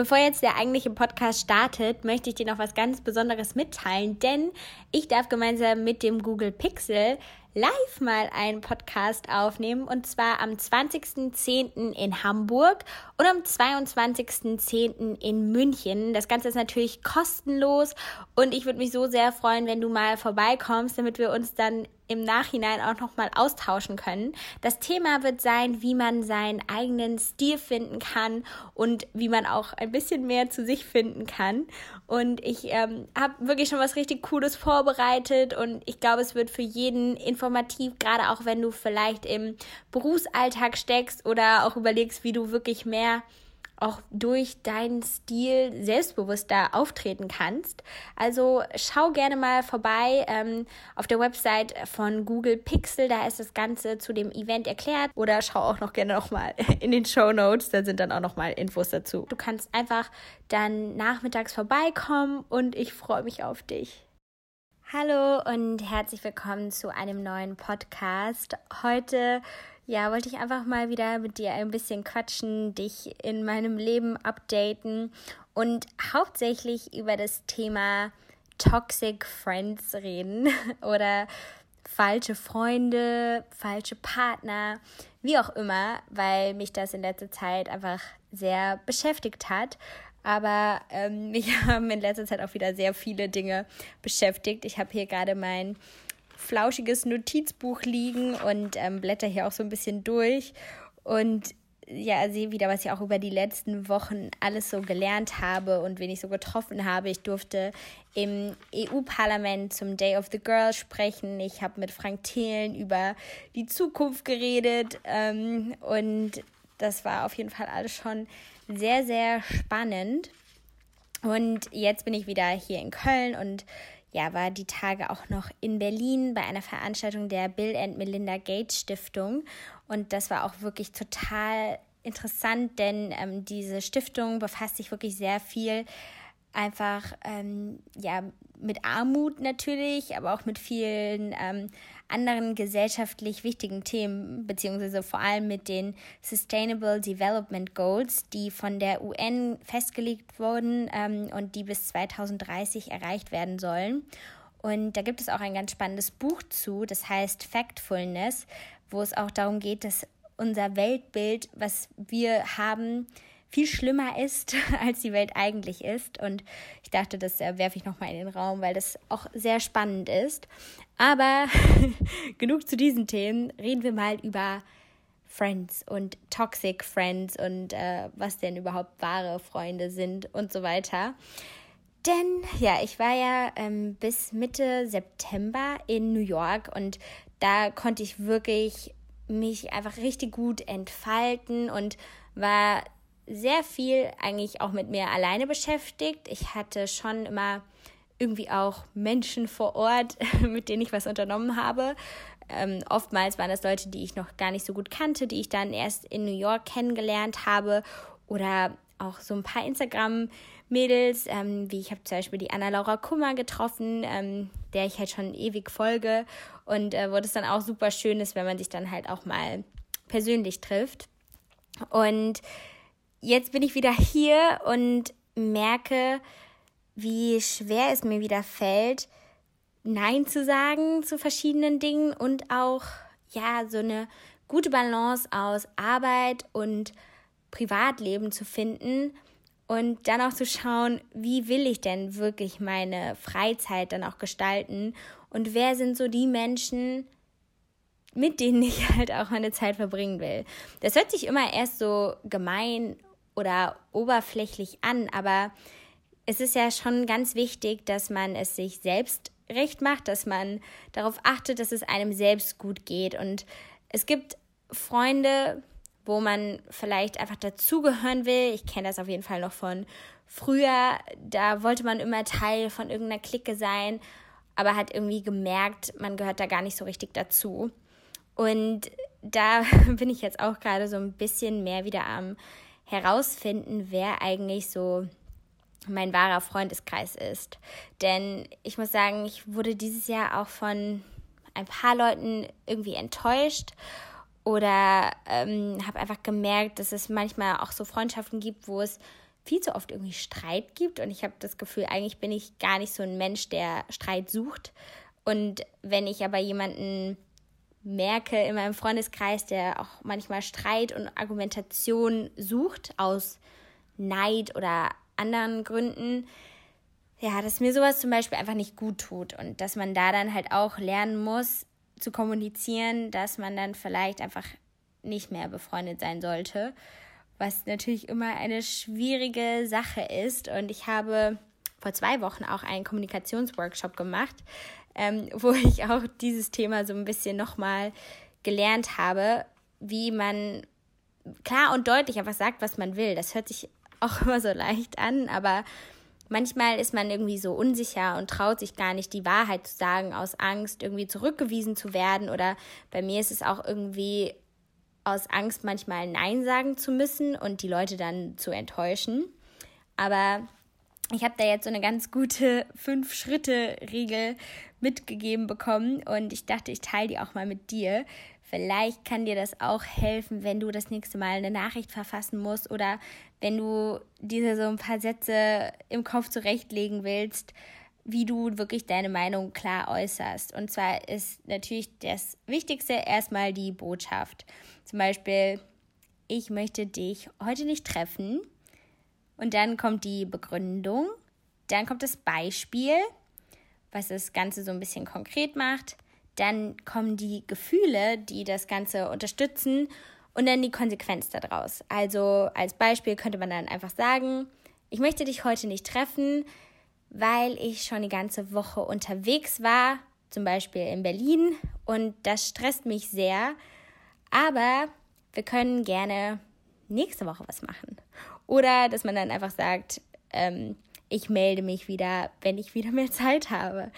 Bevor jetzt der eigentliche Podcast startet, möchte ich dir noch was ganz Besonderes mitteilen, denn ich darf gemeinsam mit dem Google Pixel live mal einen Podcast aufnehmen und zwar am 20.10. in Hamburg und am 22.10. in München. Das Ganze ist natürlich kostenlos und ich würde mich so sehr freuen, wenn du mal vorbeikommst, damit wir uns dann im Nachhinein auch nochmal austauschen können. Das Thema wird sein, wie man seinen eigenen Stil finden kann und wie man auch ein bisschen mehr zu sich finden kann. Und ich ähm, habe wirklich schon was richtig Cooles vorbereitet und ich glaube, es wird für jeden informativ, gerade auch wenn du vielleicht im Berufsalltag steckst oder auch überlegst, wie du wirklich mehr auch durch deinen Stil selbstbewusster auftreten kannst. Also schau gerne mal vorbei ähm, auf der Website von Google Pixel, da ist das Ganze zu dem Event erklärt. Oder schau auch noch gerne nochmal in den Show Notes, da sind dann auch nochmal Infos dazu. Du kannst einfach dann nachmittags vorbeikommen und ich freue mich auf dich. Hallo und herzlich willkommen zu einem neuen Podcast. Heute ja, wollte ich einfach mal wieder mit dir ein bisschen quatschen, dich in meinem Leben updaten und hauptsächlich über das Thema Toxic Friends reden oder falsche Freunde, falsche Partner, wie auch immer, weil mich das in letzter Zeit einfach sehr beschäftigt hat. Aber ähm, mich haben in letzter Zeit auch wieder sehr viele Dinge beschäftigt. Ich habe hier gerade mein flauschiges Notizbuch liegen und ähm, blätter hier auch so ein bisschen durch und ja, sehe wieder, was ich auch über die letzten Wochen alles so gelernt habe und wen ich so getroffen habe. Ich durfte im EU-Parlament zum Day of the Girl sprechen. Ich habe mit Frank Thelen über die Zukunft geredet ähm, und das war auf jeden Fall alles schon sehr, sehr spannend. Und jetzt bin ich wieder hier in Köln und ja, war die Tage auch noch in Berlin bei einer Veranstaltung der Bill and Melinda Gates Stiftung. Und das war auch wirklich total interessant, denn ähm, diese Stiftung befasst sich wirklich sehr viel einfach ähm, ja mit Armut natürlich, aber auch mit vielen ähm, anderen gesellschaftlich wichtigen Themen, beziehungsweise vor allem mit den Sustainable Development Goals, die von der UN festgelegt wurden ähm, und die bis 2030 erreicht werden sollen. Und da gibt es auch ein ganz spannendes Buch zu, das heißt Factfulness, wo es auch darum geht, dass unser Weltbild, was wir haben, viel schlimmer ist, als die Welt eigentlich ist. Und ich dachte, das äh, werfe ich nochmal in den Raum, weil das auch sehr spannend ist. Aber genug zu diesen Themen. Reden wir mal über Friends und Toxic Friends und äh, was denn überhaupt wahre Freunde sind und so weiter. Denn ja, ich war ja ähm, bis Mitte September in New York und da konnte ich wirklich mich einfach richtig gut entfalten und war sehr viel eigentlich auch mit mir alleine beschäftigt. Ich hatte schon immer irgendwie auch Menschen vor Ort, mit denen ich was unternommen habe. Ähm, oftmals waren das Leute, die ich noch gar nicht so gut kannte, die ich dann erst in New York kennengelernt habe. Oder auch so ein paar Instagram-Mädels, ähm, wie ich habe zum Beispiel die Anna-Laura Kummer getroffen, ähm, der ich halt schon ewig folge. Und äh, wo das dann auch super schön ist, wenn man sich dann halt auch mal persönlich trifft. Und jetzt bin ich wieder hier und merke, wie schwer es mir wieder fällt, Nein zu sagen zu verschiedenen Dingen und auch, ja, so eine gute Balance aus Arbeit und Privatleben zu finden und dann auch zu schauen, wie will ich denn wirklich meine Freizeit dann auch gestalten und wer sind so die Menschen, mit denen ich halt auch meine Zeit verbringen will. Das hört sich immer erst so gemein oder oberflächlich an, aber es ist ja schon ganz wichtig, dass man es sich selbst recht macht, dass man darauf achtet, dass es einem selbst gut geht. Und es gibt Freunde, wo man vielleicht einfach dazugehören will. Ich kenne das auf jeden Fall noch von früher. Da wollte man immer Teil von irgendeiner Clique sein, aber hat irgendwie gemerkt, man gehört da gar nicht so richtig dazu. Und da bin ich jetzt auch gerade so ein bisschen mehr wieder am herausfinden, wer eigentlich so mein wahrer Freundeskreis ist. Denn ich muss sagen, ich wurde dieses Jahr auch von ein paar Leuten irgendwie enttäuscht oder ähm, habe einfach gemerkt, dass es manchmal auch so Freundschaften gibt, wo es viel zu oft irgendwie Streit gibt und ich habe das Gefühl, eigentlich bin ich gar nicht so ein Mensch, der Streit sucht. Und wenn ich aber jemanden merke in meinem Freundeskreis, der auch manchmal Streit und Argumentation sucht aus Neid oder anderen Gründen, ja, dass mir sowas zum Beispiel einfach nicht gut tut und dass man da dann halt auch lernen muss zu kommunizieren, dass man dann vielleicht einfach nicht mehr befreundet sein sollte, was natürlich immer eine schwierige Sache ist. Und ich habe vor zwei Wochen auch einen Kommunikationsworkshop gemacht, ähm, wo ich auch dieses Thema so ein bisschen nochmal gelernt habe, wie man klar und deutlich einfach sagt, was man will. Das hört sich auch immer so leicht an, aber manchmal ist man irgendwie so unsicher und traut sich gar nicht, die Wahrheit zu sagen, aus Angst, irgendwie zurückgewiesen zu werden. Oder bei mir ist es auch irgendwie aus Angst, manchmal Nein sagen zu müssen und die Leute dann zu enttäuschen. Aber ich habe da jetzt so eine ganz gute Fünf-Schritte-Regel mitgegeben bekommen und ich dachte, ich teile die auch mal mit dir. Vielleicht kann dir das auch helfen, wenn du das nächste Mal eine Nachricht verfassen musst oder wenn du dir so ein paar Sätze im Kopf zurechtlegen willst, wie du wirklich deine Meinung klar äußerst. Und zwar ist natürlich das Wichtigste erstmal die Botschaft. Zum Beispiel, ich möchte dich heute nicht treffen. Und dann kommt die Begründung. Dann kommt das Beispiel, was das Ganze so ein bisschen konkret macht. Dann kommen die Gefühle, die das Ganze unterstützen. Und dann die Konsequenz daraus. Also als Beispiel könnte man dann einfach sagen, ich möchte dich heute nicht treffen, weil ich schon die ganze Woche unterwegs war, zum Beispiel in Berlin, und das stresst mich sehr. Aber wir können gerne nächste Woche was machen. Oder dass man dann einfach sagt, ähm, ich melde mich wieder, wenn ich wieder mehr Zeit habe.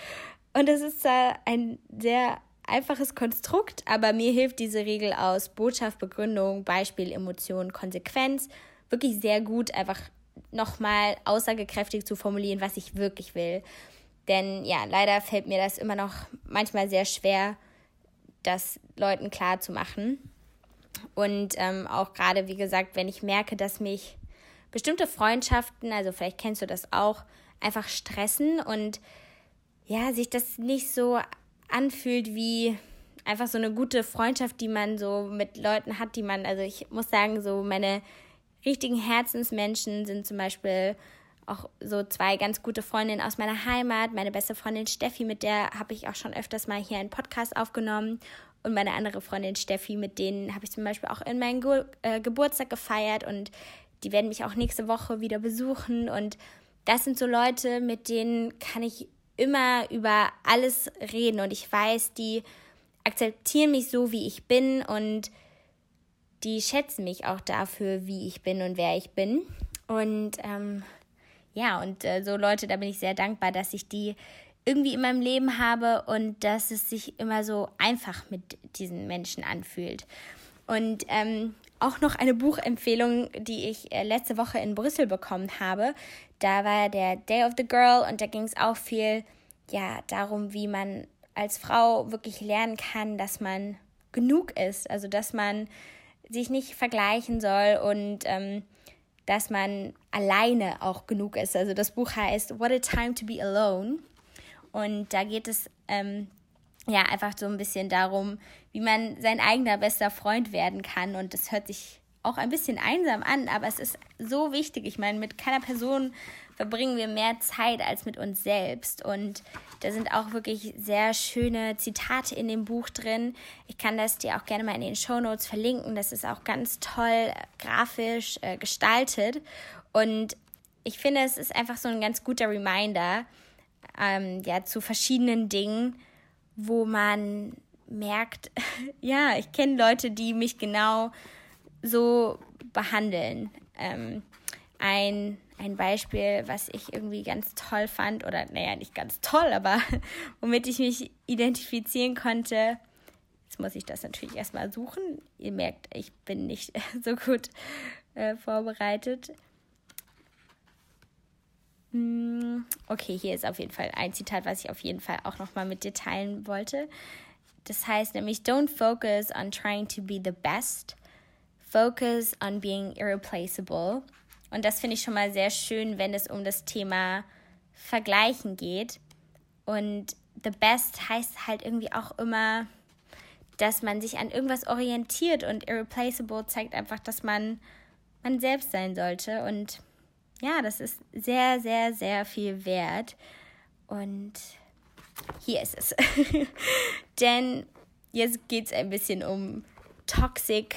Und das ist äh, ein sehr einfaches Konstrukt, aber mir hilft diese Regel aus Botschaft, Begründung, Beispiel, Emotion, Konsequenz wirklich sehr gut, einfach nochmal aussagekräftig zu formulieren, was ich wirklich will. Denn ja, leider fällt mir das immer noch manchmal sehr schwer, das Leuten klar zu machen. Und ähm, auch gerade, wie gesagt, wenn ich merke, dass mich bestimmte Freundschaften, also vielleicht kennst du das auch, einfach stressen und ja, sich das nicht so anfühlt wie einfach so eine gute Freundschaft, die man so mit Leuten hat, die man, also ich muss sagen, so meine richtigen Herzensmenschen sind zum Beispiel auch so zwei ganz gute Freundinnen aus meiner Heimat. Meine beste Freundin Steffi, mit der habe ich auch schon öfters mal hier einen Podcast aufgenommen. Und meine andere Freundin Steffi, mit denen habe ich zum Beispiel auch in meinen Ge äh, Geburtstag gefeiert und die werden mich auch nächste Woche wieder besuchen. Und das sind so Leute, mit denen kann ich immer über alles reden. Und ich weiß, die akzeptieren mich so, wie ich bin und die schätzen mich auch dafür, wie ich bin und wer ich bin. Und ähm, ja, und äh, so Leute, da bin ich sehr dankbar, dass ich die irgendwie in meinem Leben habe und dass es sich immer so einfach mit diesen Menschen anfühlt. Und ähm, auch noch eine Buchempfehlung, die ich äh, letzte Woche in Brüssel bekommen habe. Da war der Day of the Girl und da ging es auch viel ja, darum, wie man als Frau wirklich lernen kann, dass man genug ist. Also dass man sich nicht vergleichen soll und ähm, dass man alleine auch genug ist. Also das Buch heißt What a Time to Be Alone. Und da geht es ähm, ja einfach so ein bisschen darum, wie man sein eigener bester Freund werden kann. Und das hört sich auch ein bisschen einsam an, aber es ist so wichtig. Ich meine, mit keiner Person verbringen wir mehr Zeit als mit uns selbst. Und da sind auch wirklich sehr schöne Zitate in dem Buch drin. Ich kann das dir auch gerne mal in den Show Notes verlinken. Das ist auch ganz toll äh, grafisch äh, gestaltet. Und ich finde, es ist einfach so ein ganz guter Reminder ähm, ja, zu verschiedenen Dingen, wo man merkt, ja, ich kenne Leute, die mich genau so behandeln. Ähm, ein ein Beispiel, was ich irgendwie ganz toll fand, oder naja, nicht ganz toll, aber womit ich mich identifizieren konnte. Jetzt muss ich das natürlich erstmal suchen. Ihr merkt, ich bin nicht so gut äh, vorbereitet. Hm, okay, hier ist auf jeden Fall ein Zitat, was ich auf jeden Fall auch nochmal mit dir teilen wollte. Das heißt nämlich, don't focus on trying to be the best, focus on being irreplaceable Und das finde ich schon mal sehr schön, wenn es um das Thema Vergleichen geht. Und the best heißt halt irgendwie auch immer, dass man sich an irgendwas orientiert und irreplaceable zeigt einfach, dass man man selbst sein sollte. Und ja, das ist sehr, sehr, sehr viel wert. Und hier ist es. Denn jetzt geht es ein bisschen um Toxic,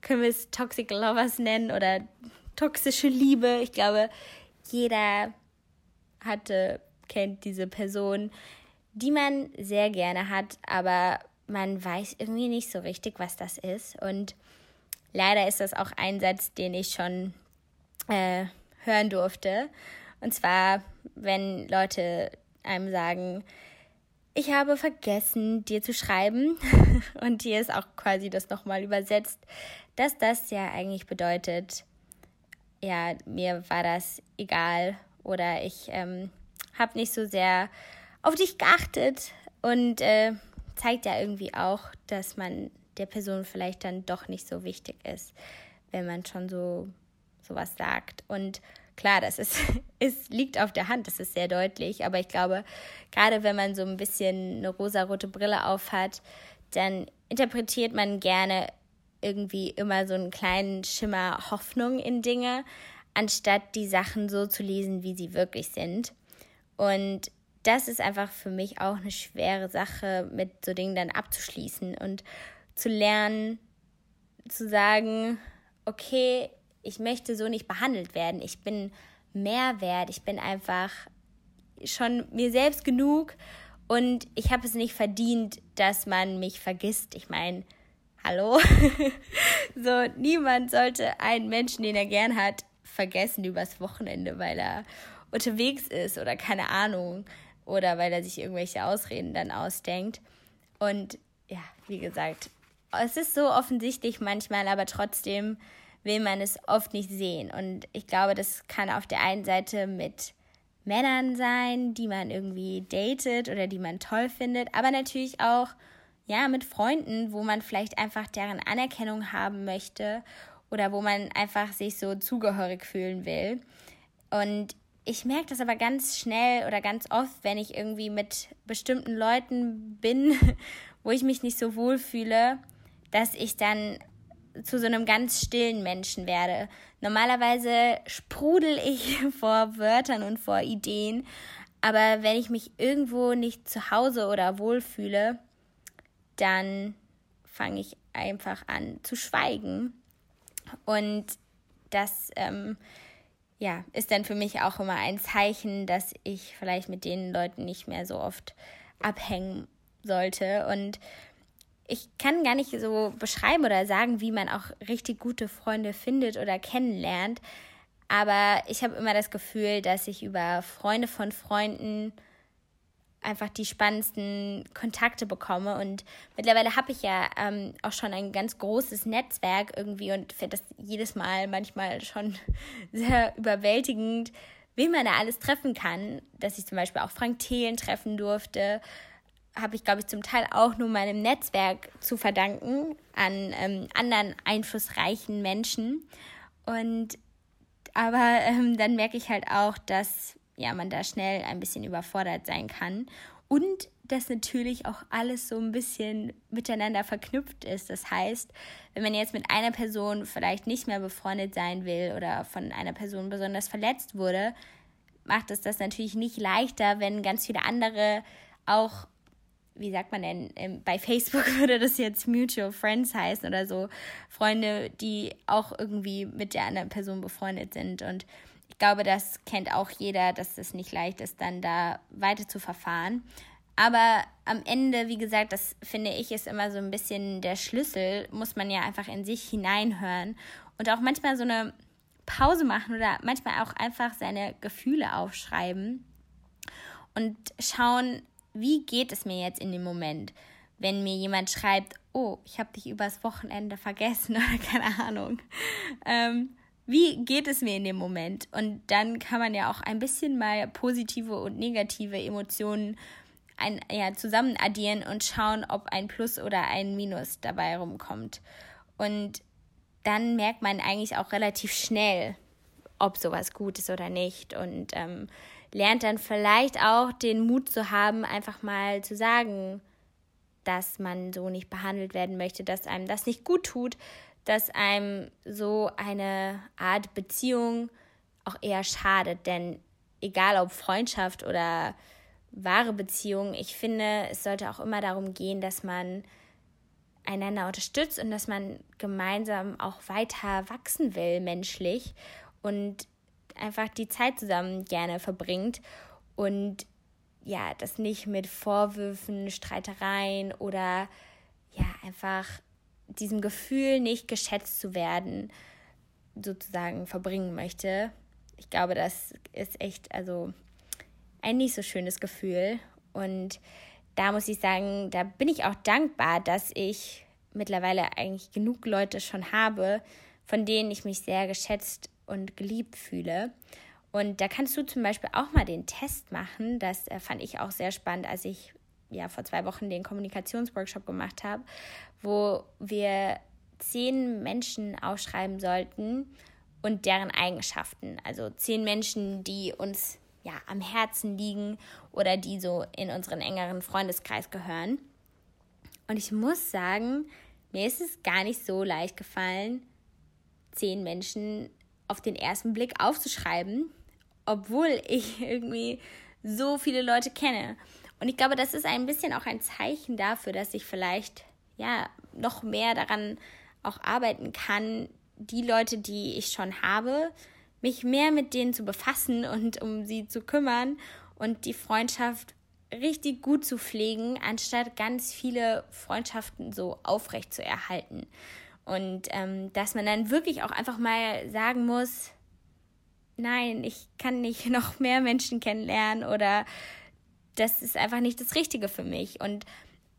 können wir es Toxic Lovers nennen oder toxische Liebe. Ich glaube, jeder hatte, kennt diese Person, die man sehr gerne hat, aber man weiß irgendwie nicht so richtig, was das ist. Und leider ist das auch ein Satz, den ich schon äh, hören durfte. Und zwar, wenn Leute einem sagen, ich habe vergessen, dir zu schreiben. Und hier ist auch quasi das nochmal übersetzt, dass das ja eigentlich bedeutet, ja, mir war das egal oder ich ähm, habe nicht so sehr auf dich geachtet und äh, zeigt ja irgendwie auch, dass man der Person vielleicht dann doch nicht so wichtig ist, wenn man schon so sowas sagt. Und klar, das ist, es liegt auf der Hand, das ist sehr deutlich, aber ich glaube, gerade wenn man so ein bisschen eine rosarote Brille aufhat, dann interpretiert man gerne irgendwie immer so einen kleinen Schimmer Hoffnung in Dinge, anstatt die Sachen so zu lesen, wie sie wirklich sind. Und das ist einfach für mich auch eine schwere Sache, mit so Dingen dann abzuschließen und zu lernen, zu sagen, okay, ich möchte so nicht behandelt werden. Ich bin mehr wert. Ich bin einfach schon mir selbst genug und ich habe es nicht verdient, dass man mich vergisst. Ich meine, hallo? so, niemand sollte einen Menschen, den er gern hat, vergessen übers Wochenende, weil er unterwegs ist oder keine Ahnung oder weil er sich irgendwelche Ausreden dann ausdenkt. Und ja, wie gesagt, es ist so offensichtlich manchmal, aber trotzdem will man es oft nicht sehen. Und ich glaube, das kann auf der einen Seite mit Männern sein, die man irgendwie datet oder die man toll findet, aber natürlich auch ja mit Freunden, wo man vielleicht einfach deren Anerkennung haben möchte oder wo man einfach sich so zugehörig fühlen will. Und ich merke das aber ganz schnell oder ganz oft, wenn ich irgendwie mit bestimmten Leuten bin, wo ich mich nicht so wohl fühle, dass ich dann zu so einem ganz stillen Menschen werde. Normalerweise sprudel ich vor Wörtern und vor Ideen, aber wenn ich mich irgendwo nicht zu Hause oder wohlfühle, dann fange ich einfach an zu schweigen. Und das ähm, ja, ist dann für mich auch immer ein Zeichen, dass ich vielleicht mit den Leuten nicht mehr so oft abhängen sollte. Und ich kann gar nicht so beschreiben oder sagen, wie man auch richtig gute Freunde findet oder kennenlernt. Aber ich habe immer das Gefühl, dass ich über Freunde von Freunden einfach die spannendsten Kontakte bekomme. Und mittlerweile habe ich ja ähm, auch schon ein ganz großes Netzwerk irgendwie und finde das jedes Mal manchmal schon sehr überwältigend, wen man da alles treffen kann. Dass ich zum Beispiel auch Frank Thelen treffen durfte habe ich, glaube ich, zum Teil auch nur meinem Netzwerk zu verdanken an ähm, anderen einflussreichen Menschen. Und aber ähm, dann merke ich halt auch, dass ja man da schnell ein bisschen überfordert sein kann und dass natürlich auch alles so ein bisschen miteinander verknüpft ist. Das heißt, wenn man jetzt mit einer Person vielleicht nicht mehr befreundet sein will oder von einer Person besonders verletzt wurde, macht es das natürlich nicht leichter, wenn ganz viele andere auch wie sagt man denn, ähm, bei Facebook würde das jetzt Mutual Friends heißen oder so, Freunde, die auch irgendwie mit der anderen Person befreundet sind. Und ich glaube, das kennt auch jeder, dass es nicht leicht ist, dann da weiter zu verfahren. Aber am Ende, wie gesagt, das finde ich ist immer so ein bisschen der Schlüssel, muss man ja einfach in sich hineinhören und auch manchmal so eine Pause machen oder manchmal auch einfach seine Gefühle aufschreiben und schauen, wie geht es mir jetzt in dem Moment, wenn mir jemand schreibt, oh, ich habe dich übers Wochenende vergessen oder keine Ahnung. Ähm, wie geht es mir in dem Moment? Und dann kann man ja auch ein bisschen mal positive und negative Emotionen ein, ja, zusammen addieren und schauen, ob ein Plus oder ein Minus dabei rumkommt. Und dann merkt man eigentlich auch relativ schnell, ob sowas gut ist oder nicht. Und ähm, lernt dann vielleicht auch den Mut zu haben, einfach mal zu sagen, dass man so nicht behandelt werden möchte, dass einem das nicht gut tut, dass einem so eine Art Beziehung auch eher schadet. Denn egal ob Freundschaft oder wahre Beziehung, ich finde, es sollte auch immer darum gehen, dass man einander unterstützt und dass man gemeinsam auch weiter wachsen will, menschlich und einfach die Zeit zusammen gerne verbringt und ja, das nicht mit Vorwürfen, Streitereien oder ja, einfach diesem Gefühl, nicht geschätzt zu werden, sozusagen verbringen möchte. Ich glaube, das ist echt, also ein nicht so schönes Gefühl. Und da muss ich sagen, da bin ich auch dankbar, dass ich mittlerweile eigentlich genug Leute schon habe, von denen ich mich sehr geschätzt und geliebt fühle. Und da kannst du zum Beispiel auch mal den Test machen. Das äh, fand ich auch sehr spannend, als ich ja vor zwei Wochen den Kommunikationsworkshop gemacht habe, wo wir zehn Menschen aufschreiben sollten und deren Eigenschaften. Also zehn Menschen, die uns ja am Herzen liegen oder die so in unseren engeren Freundeskreis gehören. Und ich muss sagen, mir ist es gar nicht so leicht gefallen, zehn Menschen auf den ersten Blick aufzuschreiben, obwohl ich irgendwie so viele Leute kenne. Und ich glaube, das ist ein bisschen auch ein Zeichen dafür, dass ich vielleicht ja noch mehr daran auch arbeiten kann, die Leute, die ich schon habe, mich mehr mit denen zu befassen und um sie zu kümmern und die Freundschaft richtig gut zu pflegen, anstatt ganz viele Freundschaften so aufrecht zu erhalten. Und ähm, dass man dann wirklich auch einfach mal sagen muss, nein, ich kann nicht noch mehr Menschen kennenlernen oder das ist einfach nicht das Richtige für mich. Und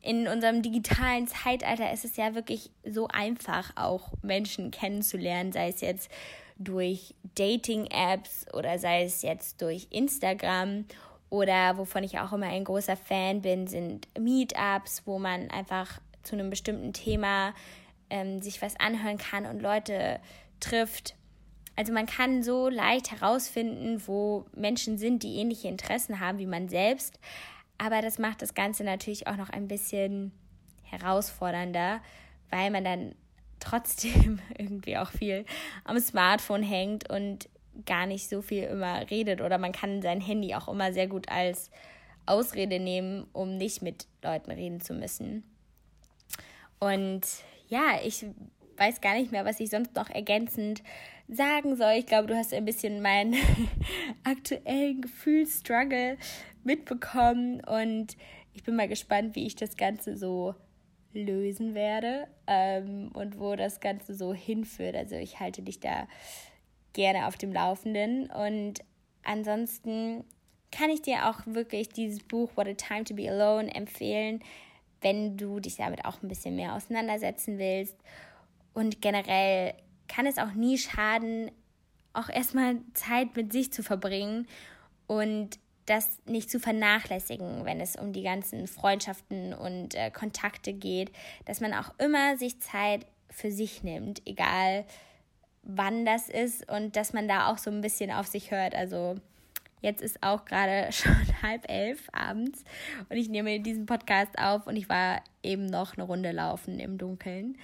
in unserem digitalen Zeitalter ist es ja wirklich so einfach, auch Menschen kennenzulernen, sei es jetzt durch Dating-Apps oder sei es jetzt durch Instagram oder wovon ich auch immer ein großer Fan bin, sind Meetups, wo man einfach zu einem bestimmten Thema ähm, sich was anhören kann und Leute trifft. Also man kann so leicht herausfinden, wo Menschen sind, die ähnliche Interessen haben wie man selbst. Aber das macht das Ganze natürlich auch noch ein bisschen herausfordernder, weil man dann trotzdem irgendwie auch viel am Smartphone hängt und gar nicht so viel immer redet oder man kann sein Handy auch immer sehr gut als Ausrede nehmen, um nicht mit Leuten reden zu müssen. Und ja, ich weiß gar nicht mehr, was ich sonst noch ergänzend sagen soll. Ich glaube, du hast ein bisschen meinen aktuellen Gefühlsstruggle mitbekommen und ich bin mal gespannt, wie ich das Ganze so lösen werde ähm, und wo das Ganze so hinführt. Also ich halte dich da gerne auf dem Laufenden und ansonsten kann ich dir auch wirklich dieses Buch What a Time to Be Alone empfehlen, wenn du dich damit auch ein bisschen mehr auseinandersetzen willst. Und generell kann es auch nie schaden, auch erstmal Zeit mit sich zu verbringen und das nicht zu vernachlässigen, wenn es um die ganzen Freundschaften und äh, Kontakte geht, dass man auch immer sich Zeit für sich nimmt, egal wann das ist und dass man da auch so ein bisschen auf sich hört. Also jetzt ist auch gerade schon halb elf abends und ich nehme diesen Podcast auf und ich war eben noch eine Runde laufen im Dunkeln.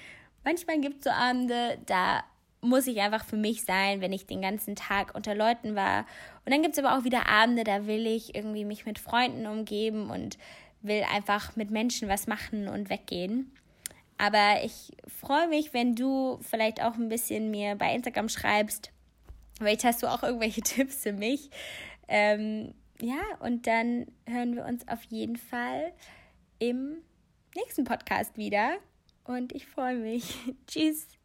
Manchmal gibt es so Abende, da muss ich einfach für mich sein, wenn ich den ganzen Tag unter Leuten war. Und dann gibt es aber auch wieder Abende, da will ich irgendwie mich mit Freunden umgeben und will einfach mit Menschen was machen und weggehen. Aber ich freue mich, wenn du vielleicht auch ein bisschen mir bei Instagram schreibst. Vielleicht hast du auch irgendwelche Tipps für mich. Ähm, ja, und dann hören wir uns auf jeden Fall im nächsten Podcast wieder. Und ich freue mich. Tschüss.